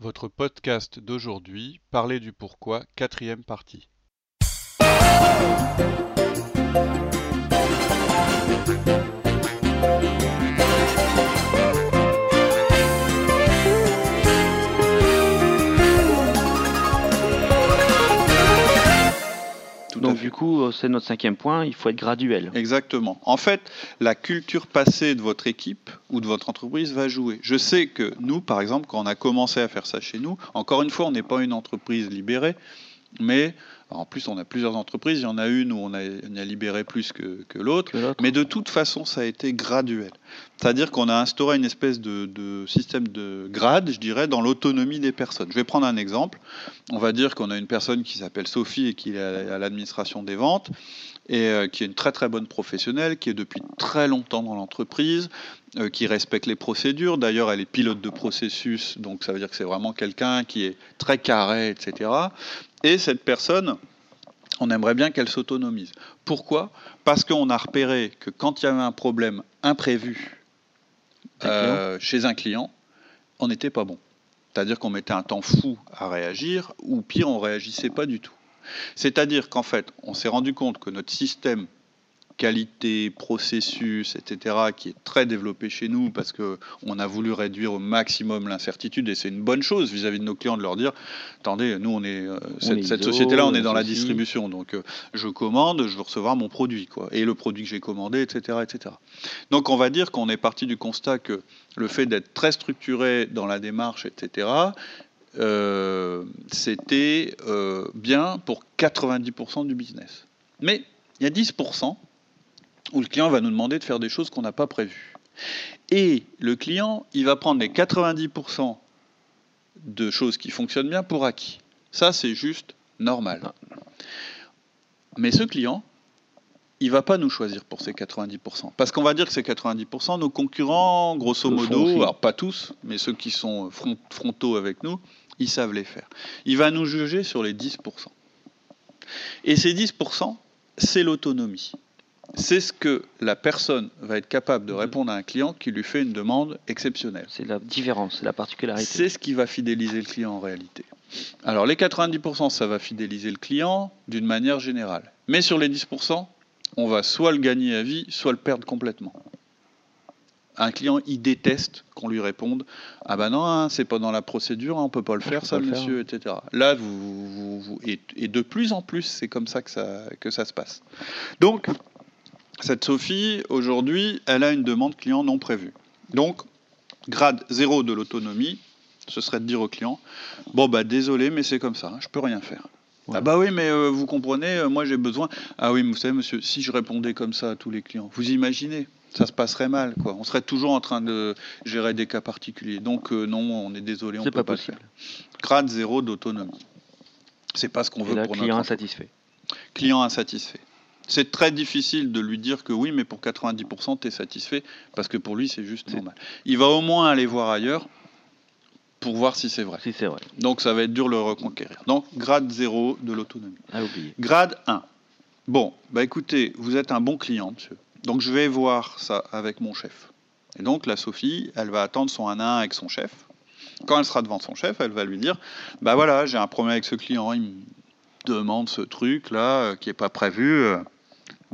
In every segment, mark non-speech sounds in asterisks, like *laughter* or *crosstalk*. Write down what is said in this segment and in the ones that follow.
Votre podcast d'aujourd'hui, Parler du pourquoi, quatrième partie. C'est notre cinquième point, il faut être graduel. Exactement. En fait, la culture passée de votre équipe ou de votre entreprise va jouer. Je sais que nous, par exemple, quand on a commencé à faire ça chez nous, encore une fois, on n'est pas une entreprise libérée, mais en plus, on a plusieurs entreprises. Il y en a une où on a, on a libéré plus que, que l'autre. Que l'autre. Mais de toute façon, ça a été graduel. C'est-à-dire qu'on a instauré une espèce de, système de grade, je dirais, dans l'autonomie des personnes. Je vais prendre un exemple. On va dire qu'on a une personne qui s'appelle Sophie et qui est à à l'administration des ventes et euh, qui est une très très bonne professionnelle, qui est depuis très longtemps dans l'entreprise, euh, qui respecte les procédures. D'ailleurs, elle est pilote de processus, donc ça veut dire que c'est vraiment quelqu'un qui est très carré, etc. Et cette personne, on aimerait bien qu'elle s'autonomise. Pourquoi? Parce qu'on a repéré que quand il y avait un problème imprévu euh, chez un client, on n'était pas bon. C'est-à-dire qu'on mettait un temps fou à réagir, ou pire, on réagissait pas du tout. C'est-à-dire qu'en fait, on s'est rendu compte que notre système qualité, processus, etc., qui est très développé chez nous parce que on a voulu réduire au maximum l'incertitude et c'est une bonne chose vis-à-vis de nos clients de leur dire attendez, nous on est euh, cette, société-là, on est dans la distribution, donc euh, je commande, je veux recevoir mon produit quoi, et le produit que j'ai commandé, etc., etc. Donc on va dire qu'on est parti du constat que le fait d'être très structuré dans la démarche, etc. euh, c'était bien pour 90% du business. Mais il y a 10% où le client va nous demander de faire des choses qu'on n'a pas prévues. Et le client, il va prendre les 90% de choses qui fonctionnent bien pour acquis. Ça, c'est juste normal. Mais ce client, il va pas nous choisir pour ces 90%. Parce qu'on va dire que ces 90%, nos concurrents, grosso modo, alors pas tous, mais ceux qui sont front- frontaux avec nous, ils savent les faire. Il va nous juger sur les 10%. Et ces 10%, c'est l'autonomie. C'est ce que la personne va être capable de répondre à un client qui lui fait une demande exceptionnelle. C'est la différence, c'est la particularité. C'est ce qui va fidéliser le client en réalité. Alors les 90%, ça va fidéliser le client d'une manière générale. Mais sur les 10%, on va soit le gagner à vie, soit le perdre complètement. Un client, il déteste qu'on lui réponde Ah ben non, hein, c'est pas dans la procédure, hein, on peut pas le faire, ça, le monsieur, etc. Là, vous, vous- vous- et, et de plus en plus, c'est comme ça que, ça que ça se passe. Donc, cette Sophie, aujourd'hui, elle a une demande client non prévue. Donc, grade zéro de l'autonomie, ce serait de dire au client Bon, bah désolé, mais c'est comme ça, hein, je peux rien faire. Ouais. Ah bah oui, mais euh, vous comprenez, euh, moi j'ai besoin. Ah oui, mais vous savez, monsieur, si je répondais comme ça à tous les clients, vous imaginez ça se passerait mal, quoi. On serait toujours en train de gérer des cas particuliers. Donc euh, non, on est désolé, on C'est peut pas pas, le possible. faire. Grade zéro d'autonomie. C'est pas ce qu'on veut là, pour client notre insatisfait. client insatisfait. C'est très difficile de lui dire que oui, mais pour 90%, tu es satisfait, parce que pour lui, c'est juste normal. Il va au moins aller voir ailleurs pour voir si c'est vrai. Si c'est vrai, Donc ça va être dur de le reconquérir. Donc grade 0 de l'autonomie. à oublier. Grade 1. Bon, bah écoutez, vous êtes un bon client, monsieur. Donc je vais voir ça avec mon chef. Et donc la Sophie, elle va attendre son 1 à 1 avec son chef. Quand elle sera devant son chef, elle va lui dire Bah voilà, j'ai un problème avec ce client, il me demande ce truc-là euh, qui n'est pas prévu. euh.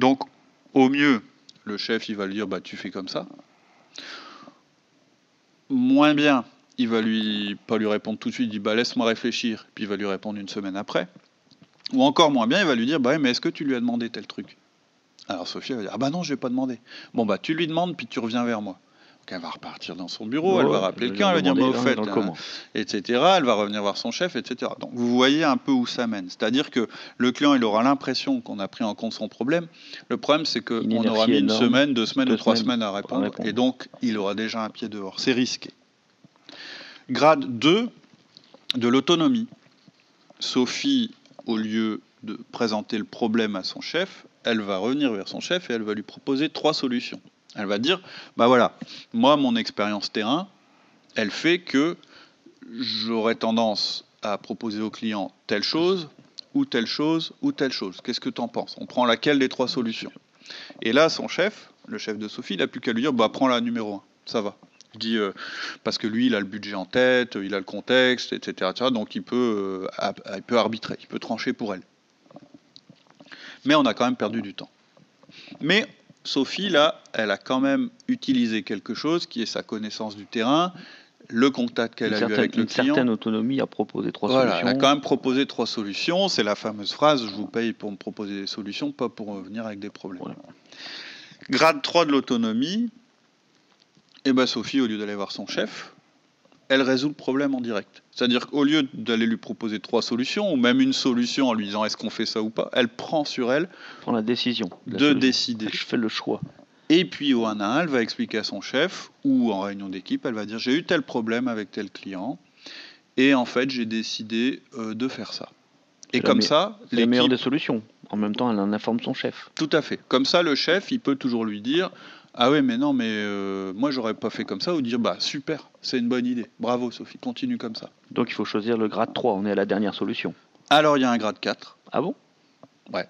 Donc, au mieux, le chef, il va lui dire Bah tu fais comme ça. Moins bien, il va lui pas lui répondre tout de suite, il dit Bah laisse-moi réfléchir, puis il va lui répondre une semaine après. Ou encore moins bien, il va lui dire Bah mais est-ce que tu lui as demandé tel truc? Alors Sophie va dire Ah bah non, je vais pas demandé. Bon bah tu lui demandes, puis tu reviens vers moi. Donc elle va repartir dans son bureau, elle va rappeler le client, elle va dire, mais au fait, dans hein, comment. etc. Elle va revenir voir son chef, etc. Donc vous voyez un peu où ça mène. C'est-à-dire que le client, il aura l'impression qu'on a pris en compte son problème. Le problème, c'est qu'on aura mis une semaine, deux semaines deux ou trois semaines semaines à répondre. répondre. Et donc, il aura déjà un pied dehors. C'est risqué. Grade 2 de l'autonomie. Sophie, au lieu de présenter le problème à son chef, elle va revenir vers son chef et elle va lui proposer trois solutions. Elle va dire, bah voilà, moi, mon expérience terrain, elle fait que j'aurais tendance à proposer au client telle chose, ou telle chose, ou telle chose. Qu'est-ce que tu en penses? On prend laquelle des trois solutions? Et là, son chef, le chef de Sophie, il n'a plus qu'à lui dire, bah prends la numéro 1, ça va. Je dis, euh, parce que lui, il a le budget en tête, il a le contexte, etc. donc il peut, euh, il peut arbitrer, il peut trancher pour elle. Mais on a quand même perdu du temps. Mais Sophie, là, elle a quand même utilisé quelque chose qui est sa connaissance du terrain, le contact qu'elle a eu avec le client. Une certaine autonomie à proposer trois voilà, solutions. Elle a quand même proposé trois solutions. C'est la fameuse phrase je vous paye pour me proposer des solutions, pas pour venir avec des problèmes. Grade 3 de l'autonomie, eh ben Sophie, au lieu d'aller voir son chef, elle résout le problème en direct. C'est-à-dire qu'au lieu d'aller lui proposer trois solutions, ou même une solution en lui disant est-ce qu'on fait ça ou pas, elle prend sur elle prend la décision de décider. Je fais le choix. Et puis au 1 à 1, elle va expliquer à son chef, ou en réunion d'équipe, elle va dire j'ai eu tel problème avec tel client, et en fait j'ai décidé euh, de faire ça. Et comme ça, c'est la meilleure des solutions. En même temps, elle en informe son chef. Tout à fait. Comme ça, le chef, il peut toujours lui dire ah oui, mais non, mais euh, moi j'aurais pas fait comme ça, ou dire bah super, c'est une bonne idée. Bravo Sophie, continue comme ça. Donc il faut choisir le grade 3, on est à la dernière solution. Alors il y a un grade 4. Ah bon? Ouais.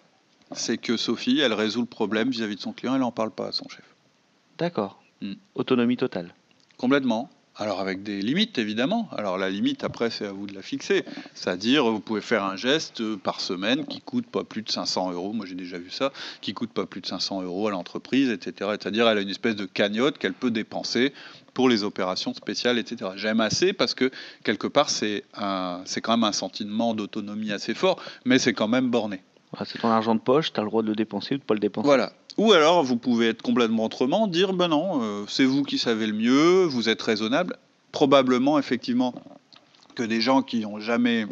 C'est que Sophie, elle résout le problème vis-à-vis de son client, elle n'en parle pas à son chef. D'accord. Hmm. Autonomie totale. Complètement. Alors avec des limites évidemment. Alors la limite après c'est à vous de la fixer. C'est-à-dire vous pouvez faire un geste par semaine qui coûte pas plus de 500 euros. Moi j'ai déjà vu ça, qui coûte pas plus de 500 euros à l'entreprise, etc. C'est-à-dire elle a une espèce de cagnotte qu'elle peut dépenser pour les opérations spéciales, etc. J'aime assez parce que quelque part c'est c'est quand même un sentiment d'autonomie assez fort, mais c'est quand même borné. c'est ton argent de poche, tu as le droit de le dépenser ou de pas le dépenser. Voilà. Ou alors, vous pouvez être complètement autrement, dire ben non, euh, c'est vous qui savez le mieux, vous êtes raisonnable. Probablement, effectivement, que des gens qui ont jamais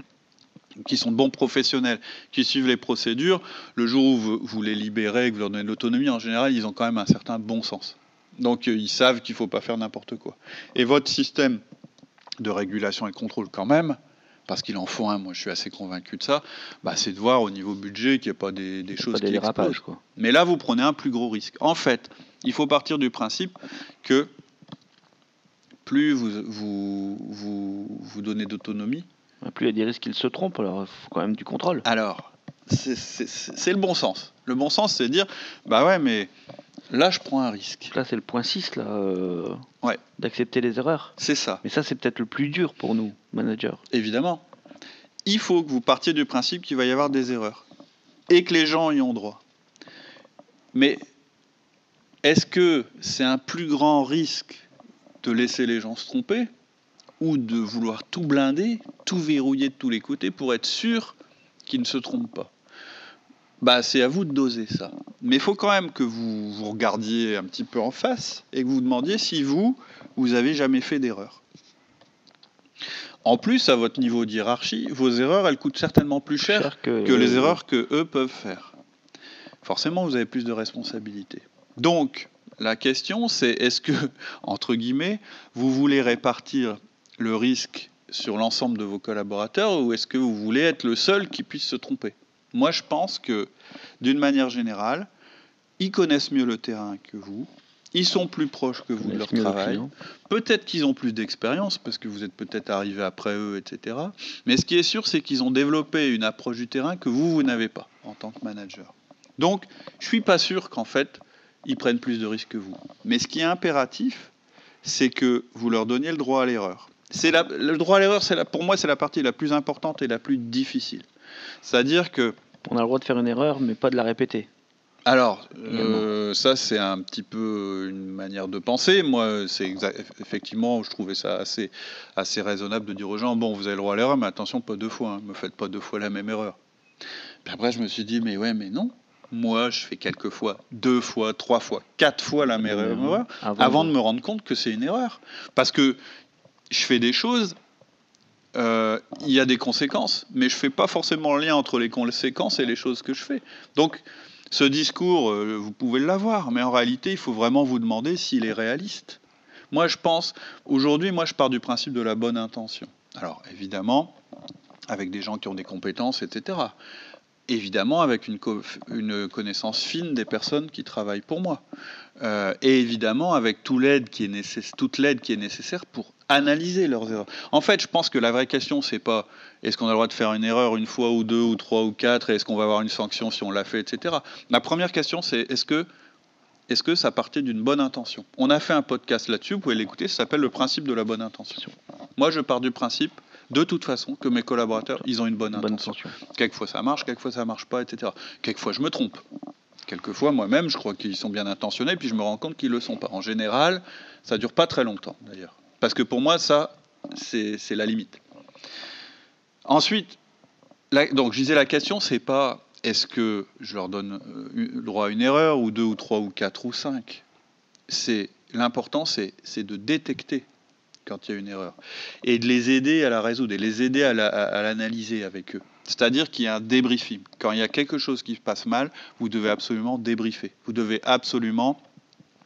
qui sont de bons professionnels, qui suivent les procédures, le jour où vous, les libérez, que vous leur donnez l'autonomie, en général, ils ont quand même un certain bon sens. Donc, euh, ils savent qu'il ne faut pas faire n'importe quoi. Et votre système de régulation et contrôle, quand même, parce qu'il en faut un, moi je suis assez convaincu de ça, bah, c'est de voir au niveau budget qu'il n'y a pas des, choses qui explosent. Quoi. Mais là, vous prenez un plus gros risque. En fait, il faut partir du principe que plus vous, vous, vous, donnez d'autonomie, plus il y a des risques qu'il se trompe, alors il faut quand même du contrôle. Alors, c'est le bon sens. Le bon sens, c'est de dire, bah ouais, mais Là, je prends un risque. Là, c'est le point 6, là. Euh, ouais. D'accepter les erreurs. C'est ça. Mais ça, c'est peut-être le plus dur pour nous, managers. Évidemment. Il faut que vous partiez du principe qu'il va y avoir des erreurs. Et que les gens y ont droit. Mais est-ce que c'est un plus grand risque de laisser les gens se tromper ou de vouloir tout blinder, tout verrouiller de tous les côtés pour être sûr qu'ils ne se trompent pas? Bah, c'est à vous de doser ça. Mais il faut quand même que vous vous regardiez un petit peu en face et que vous vous demandiez si vous, vous avez jamais fait d'erreur. En plus, à votre niveau de hiérarchie, vos erreurs, elles coûtent certainement plus cher, que, les erreurs que eux peuvent faire. Forcément, vous avez plus de responsabilités. Donc, la question, c'est est-ce que, *laughs* entre guillemets, vous voulez répartir le risque sur l'ensemble de vos collaborateurs ou est-ce que vous voulez être le seul qui puisse se tromper? Moi, je pense que, d'une manière générale, ils connaissent mieux le terrain que vous. Ils sont plus proches que vous de leur travail. Peut-être qu'ils ont plus d'expérience parce que vous êtes peut-être arrivé après eux, etc. Mais ce qui est sûr, c'est qu'ils ont développé une approche du terrain que vous, vous n'avez pas en tant que manager. Donc, je suis pas sûr qu'en fait, ils prennent plus de risques que vous. Mais ce qui est impératif, c'est que vous leur donniez le droit à l'erreur. C'est le droit à l'erreur, pour moi, c'est la partie la plus importante et la plus difficile. C'est-à-dire que... On a le droit de faire une erreur, mais pas de la répéter. Alors, euh, ça c'est un petit peu une manière de penser. Moi, c'est effectivement, je trouvais ça assez, assez raisonnable de dire aux gens bon, vous avez le droit à l'erreur, mais attention, pas deux fois. Ne hein. me faites pas deux fois la même erreur. Puis après, je me suis dit mais ouais, mais non. Moi, je fais quelques fois, deux fois, trois fois, quatre fois la même erreur avant de me rendre compte que c'est une erreur. Parce que je fais des choses euh, il y a des conséquences, mais je ne fais pas forcément le lien entre les conséquences et les choses que je fais. Donc, ce discours, euh, vous pouvez l'avoir, mais en réalité, il faut vraiment vous demander s'il est réaliste. Moi, je pense, aujourd'hui, moi, je pars du principe de la bonne intention. Alors, évidemment, avec des gens qui ont des compétences, etc. Évidemment, avec une, connaissance fine des personnes qui travaillent pour moi. Euh, et évidemment, avec toute l'aide qui est nécessaire pour analyser leurs erreurs. En fait, je pense que la vraie question, c'est pas est-ce qu'on a le droit de faire une erreur une fois ou deux ou trois ou quatre, et est-ce qu'on va avoir une sanction si on l'a fait, etc. La première question, c'est est-ce que est-ce que ça partait d'une bonne intention? On a fait un podcast là-dessus, vous pouvez l'écouter, ça s'appelle le principe de la bonne intention. Moi, je pars du principe, de toute façon, que mes collaborateurs, ils ont une bonne, intention. Quelquefois ça marche, quelquefois ça marche pas, etc. Quelquefois je me trompe. Quelquefois, moi-même, je crois qu'ils sont bien intentionnés, puis je me rends compte qu'ils le sont pas. En général, ça dure pas très longtemps, d'ailleurs. Parce que pour moi, ça, c'est la limite. Ensuite, donc je disais, la question, c'est pas est-ce que je leur donne euh, le droit à une erreur, ou deux, ou trois, ou quatre, ou cinq L'important, c'est de détecter quand il y a une erreur et de les aider à la résoudre et les aider à l'analyser avec eux. C'est-à-dire qu'il y a un débriefing. Quand il y a quelque chose qui se passe mal, vous devez absolument débriefer. Vous devez absolument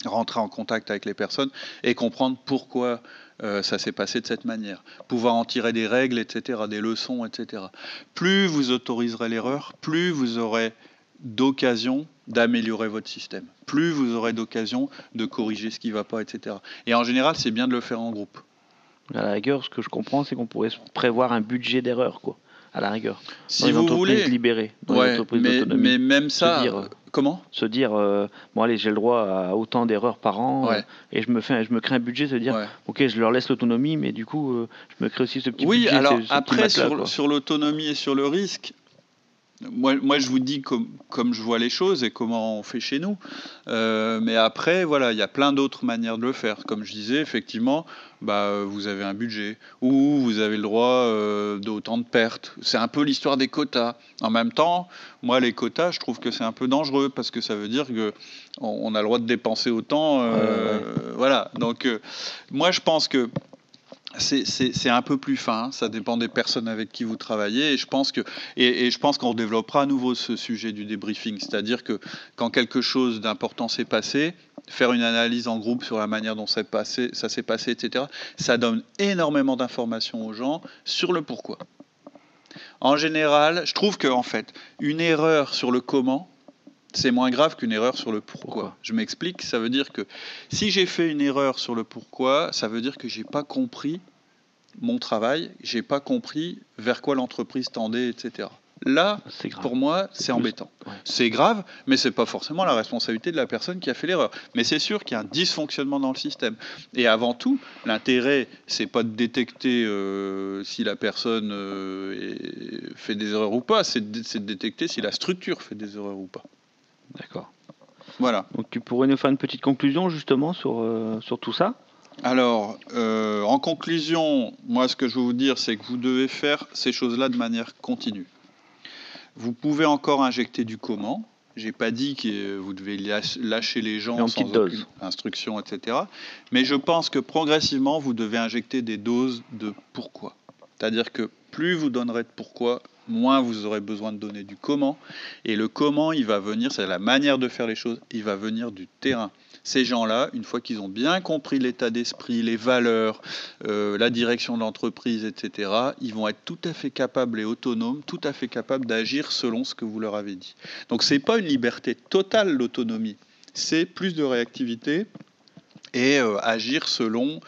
rentrer en contact avec les personnes et comprendre pourquoi euh, ça s'est passé de cette manière, pouvoir en tirer des règles, etc., des leçons, etc. Plus vous autoriserez l'erreur, plus vous aurez d'occasion d'améliorer votre système, plus vous aurez d'occasion de corriger ce qui ne va pas, etc. Et en général, c'est bien de le faire en groupe. À la rigueur, ce que je comprends, c'est qu'on pourrait prévoir un budget d'erreur, quoi. À la rigueur. Si vous voulez. libérées, mais, même ça, euh, Comment? Se dire, euh, bon allez, j'ai le droit à autant d'erreurs par an, euh, et je me fais, je me crée un budget, se dire, ok, je leur laisse l'autonomie, mais du coup, euh, je me crée aussi ce petit oui, budget. Oui, alors après, sur, l'autonomie et sur le risque, moi, moi, je vous dis comme, comme, je vois les choses et comment on fait chez nous. mais après, voilà, il y a plein d'autres manières de le faire. Comme je disais, effectivement, bah, vous avez un budget ou vous avez le droit euh, d'autant de pertes. C'est un peu l'histoire des quotas. En même temps, moi, les quotas, je trouve que c'est un peu dangereux parce que ça veut dire que on, a le droit de dépenser autant. Euh, voilà. Donc, euh, moi, je pense que c'est un peu plus fin, ça dépend des personnes avec qui vous travaillez. Et je pense qu'on développera à nouveau ce sujet du débriefing, c'est-à-dire que quand quelque chose d'important s'est passé, faire une analyse en groupe sur la manière dont ça s'est passé, etc. Ça donne énormément d'informations aux gens sur le pourquoi. En général, je trouve que en fait, une erreur sur le comment, c'est moins grave qu'une erreur sur le pourquoi. Je m'explique, ça veut dire que si j'ai fait une erreur sur le pourquoi, ça veut dire que j'ai pas compris mon travail, j'ai pas compris vers quoi l'entreprise tendait, etc. Là, pour moi, c'est embêtant. C'est grave, mais c'est pas forcément la responsabilité de la personne qui a fait l'erreur. Mais c'est sûr qu'il y a un dysfonctionnement dans le système. Et avant tout, l'intérêt, c'est pas de détecter euh, si la personne euh, fait des erreurs ou pas, c'est de, détecter si la structure fait des erreurs ou pas. D'accord. Voilà. Donc tu pourrais nous faire une petite conclusion justement sur, euh, sur tout ça? Alors, en conclusion, moi, ce que je veux vous dire, c'est que vous devez faire ces choses-là de manière continue. Vous pouvez encore injecter du comment. J'ai pas dit que vous devez lâcher les gens sans aucune instruction, etc. Mais je pense que progressivement, vous devez injecter des doses de pourquoi. C'est-à-dire que plus vous donnerez de pourquoi, moins vous aurez besoin de donner du comment. Et le comment, il va venir, c'est la manière de faire les choses, il va venir du terrain. Ces gens-là, une fois qu'ils ont bien compris l'état d'esprit, les valeurs, euh, la direction de l'entreprise, etc., ils vont être tout à fait capables et autonomes, tout à fait capables d'agir selon ce que vous leur avez dit. Donc ce n'est pas une liberté totale, l'autonomie, c'est plus de réactivité et euh, agir selon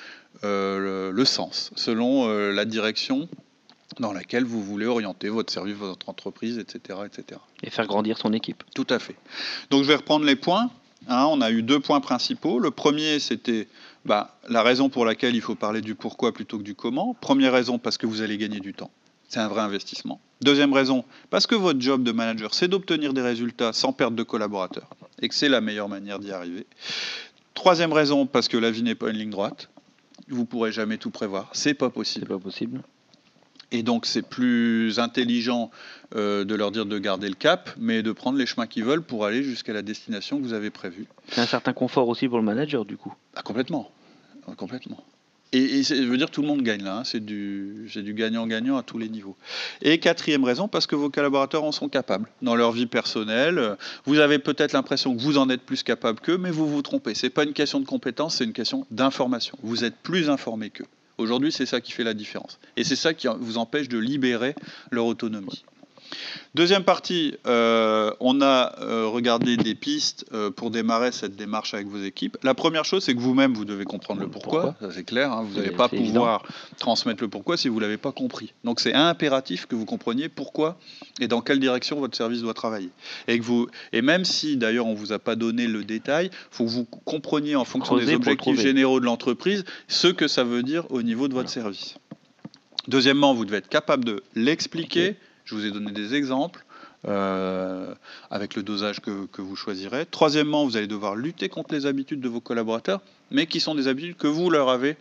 euh, le, sens, selon la direction dans laquelle vous voulez orienter votre service, votre entreprise, etc., etc. Et faire grandir son équipe. Tout à fait. Donc je vais reprendre les points. Hein, on a eu deux points principaux. Le premier, c'était bah, la raison pour laquelle il faut parler du pourquoi plutôt que du comment. Première raison, parce que vous allez gagner du temps. C'est un vrai investissement. Deuxième raison, parce que votre job de manager, c'est d'obtenir des résultats sans perte de collaborateurs, et que c'est la meilleure manière d'y arriver. Troisième raison, parce que la vie n'est pas une ligne droite. Vous pourrez jamais tout prévoir. C'est pas possible. C'est pas possible. Et donc c'est plus intelligent euh, de leur dire de garder le cap, mais de prendre les chemins qu'ils veulent pour aller jusqu'à la destination que vous avez prévue. C'est un certain confort aussi pour le manager du coup. Ah, complètement, complètement. Et, ça veut dire tout le monde gagne là, hein. c'est du, du gagnant-gagnant à tous les niveaux. Et quatrième raison, parce que vos collaborateurs en sont capables. Dans leur vie personnelle, vous avez peut-être l'impression que vous en êtes plus capable qu'eux, mais vous vous trompez. Ce n'est pas une question de compétence, c'est une question d'information. Vous êtes plus informé qu'eux. Aujourd'hui, c'est ça qui fait la différence. Et c'est ça qui vous empêche de libérer leur autonomie. Deuxième partie, euh, on a euh, regardé des pistes euh, pour démarrer cette démarche avec vos équipes. La première chose, c'est que vous-même, vous devez comprendre le pourquoi. Ça, c'est clair. Hein. vous n'allez pas pouvoir transmettre le pourquoi si vous ne l'avez pas compris. Donc, c'est impératif que vous compreniez pourquoi et dans quelle direction votre service doit travailler. Et, que vous, et même si, d'ailleurs, on ne vous a pas donné le détail, il faut que vous compreniez en fonction des objectifs généraux de l'entreprise ce que ça veut dire au niveau de votre service. Deuxièmement, vous devez être capable de l'expliquer. Je vous ai donné des exemples euh, avec le dosage que, vous choisirez. Troisièmement, vous allez devoir lutter contre les habitudes de vos collaborateurs, mais qui sont des habitudes que vous leur avez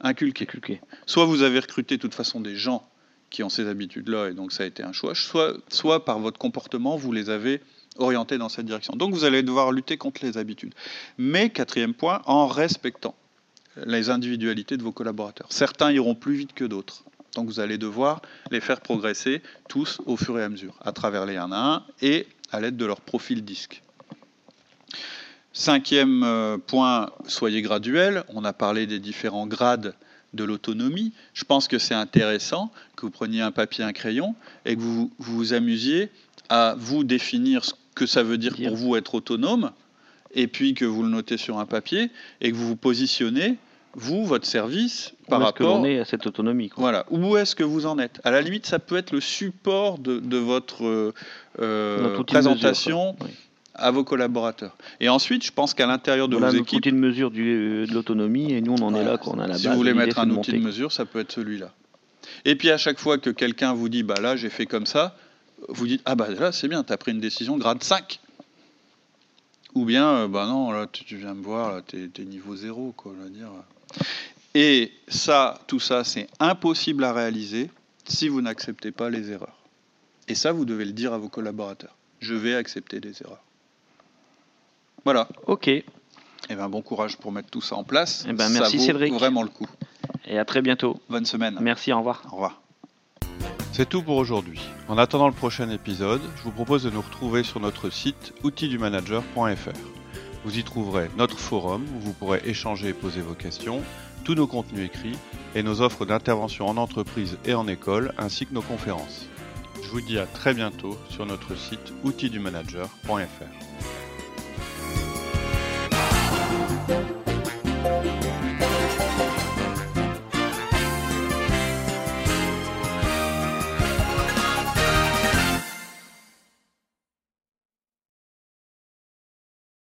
inculquées. Soit vous avez recruté de toute façon des gens qui ont ces habitudes-là, et donc ça a été un choix, soit, soit par votre comportement, vous les avez orientés dans cette direction. Donc vous allez devoir lutter contre les habitudes. Mais, quatrième point, en respectant les individualités de vos collaborateurs. Certains iront plus vite que d'autres. Donc vous allez devoir les faire progresser tous au fur et à mesure, à travers les 1 à 1 et à l'aide de leur profil disque. Cinquième euh, point, soyez graduel. On a parlé des différents grades de l'autonomie. Je pense que c'est intéressant que vous preniez un papier, un crayon et que vous vous amusiez à vous définir ce que ça veut dire pour vous être autonome, et puis que vous le notez sur un papier et que vous vous positionnez vous, votre service, par rapport. est à cette autonomie. Voilà. Où est-ce que vous en êtes? À la limite, ça peut être le support de, votre euh, euh, présentation. à vos collaborateurs. Et ensuite, je pense qu'à l'intérieur de vos équipes... outil de mesure de l'autonomie, et nous, on en est là, qu'on a la Si vous voulez mettre un outil de mesure, ça peut être celui-là. Et puis, à chaque fois que quelqu'un vous dit, bah là, j'ai fait comme ça, vous dites, ah bah là, c'est bien, tu as pris une décision grade 5. Ou bien, euh, bah non, là, tu, viens me voir, tu es, niveau 0, quoi, on va dire. Et ça, tout ça, c'est impossible à réaliser si vous n'acceptez pas les erreurs. Et ça, vous devez le dire à vos collaborateurs. Je vais accepter des erreurs. Voilà. Ok. Et eh ben, bon courage pour mettre tout ça en place. Eh ben, merci ça vaut vraiment le coup. Et à très bientôt. Bonne semaine. Merci, au revoir. Au revoir. C'est tout pour aujourd'hui. En attendant le prochain épisode, je vous propose de nous retrouver sur notre site outildumanager.fr. Vous y trouverez notre forum où vous pourrez échanger et poser vos questions, tous nos contenus écrits et nos offres d'intervention en entreprise et en école ainsi que nos conférences. Je vous dis à très bientôt sur notre site outildumanager.fr.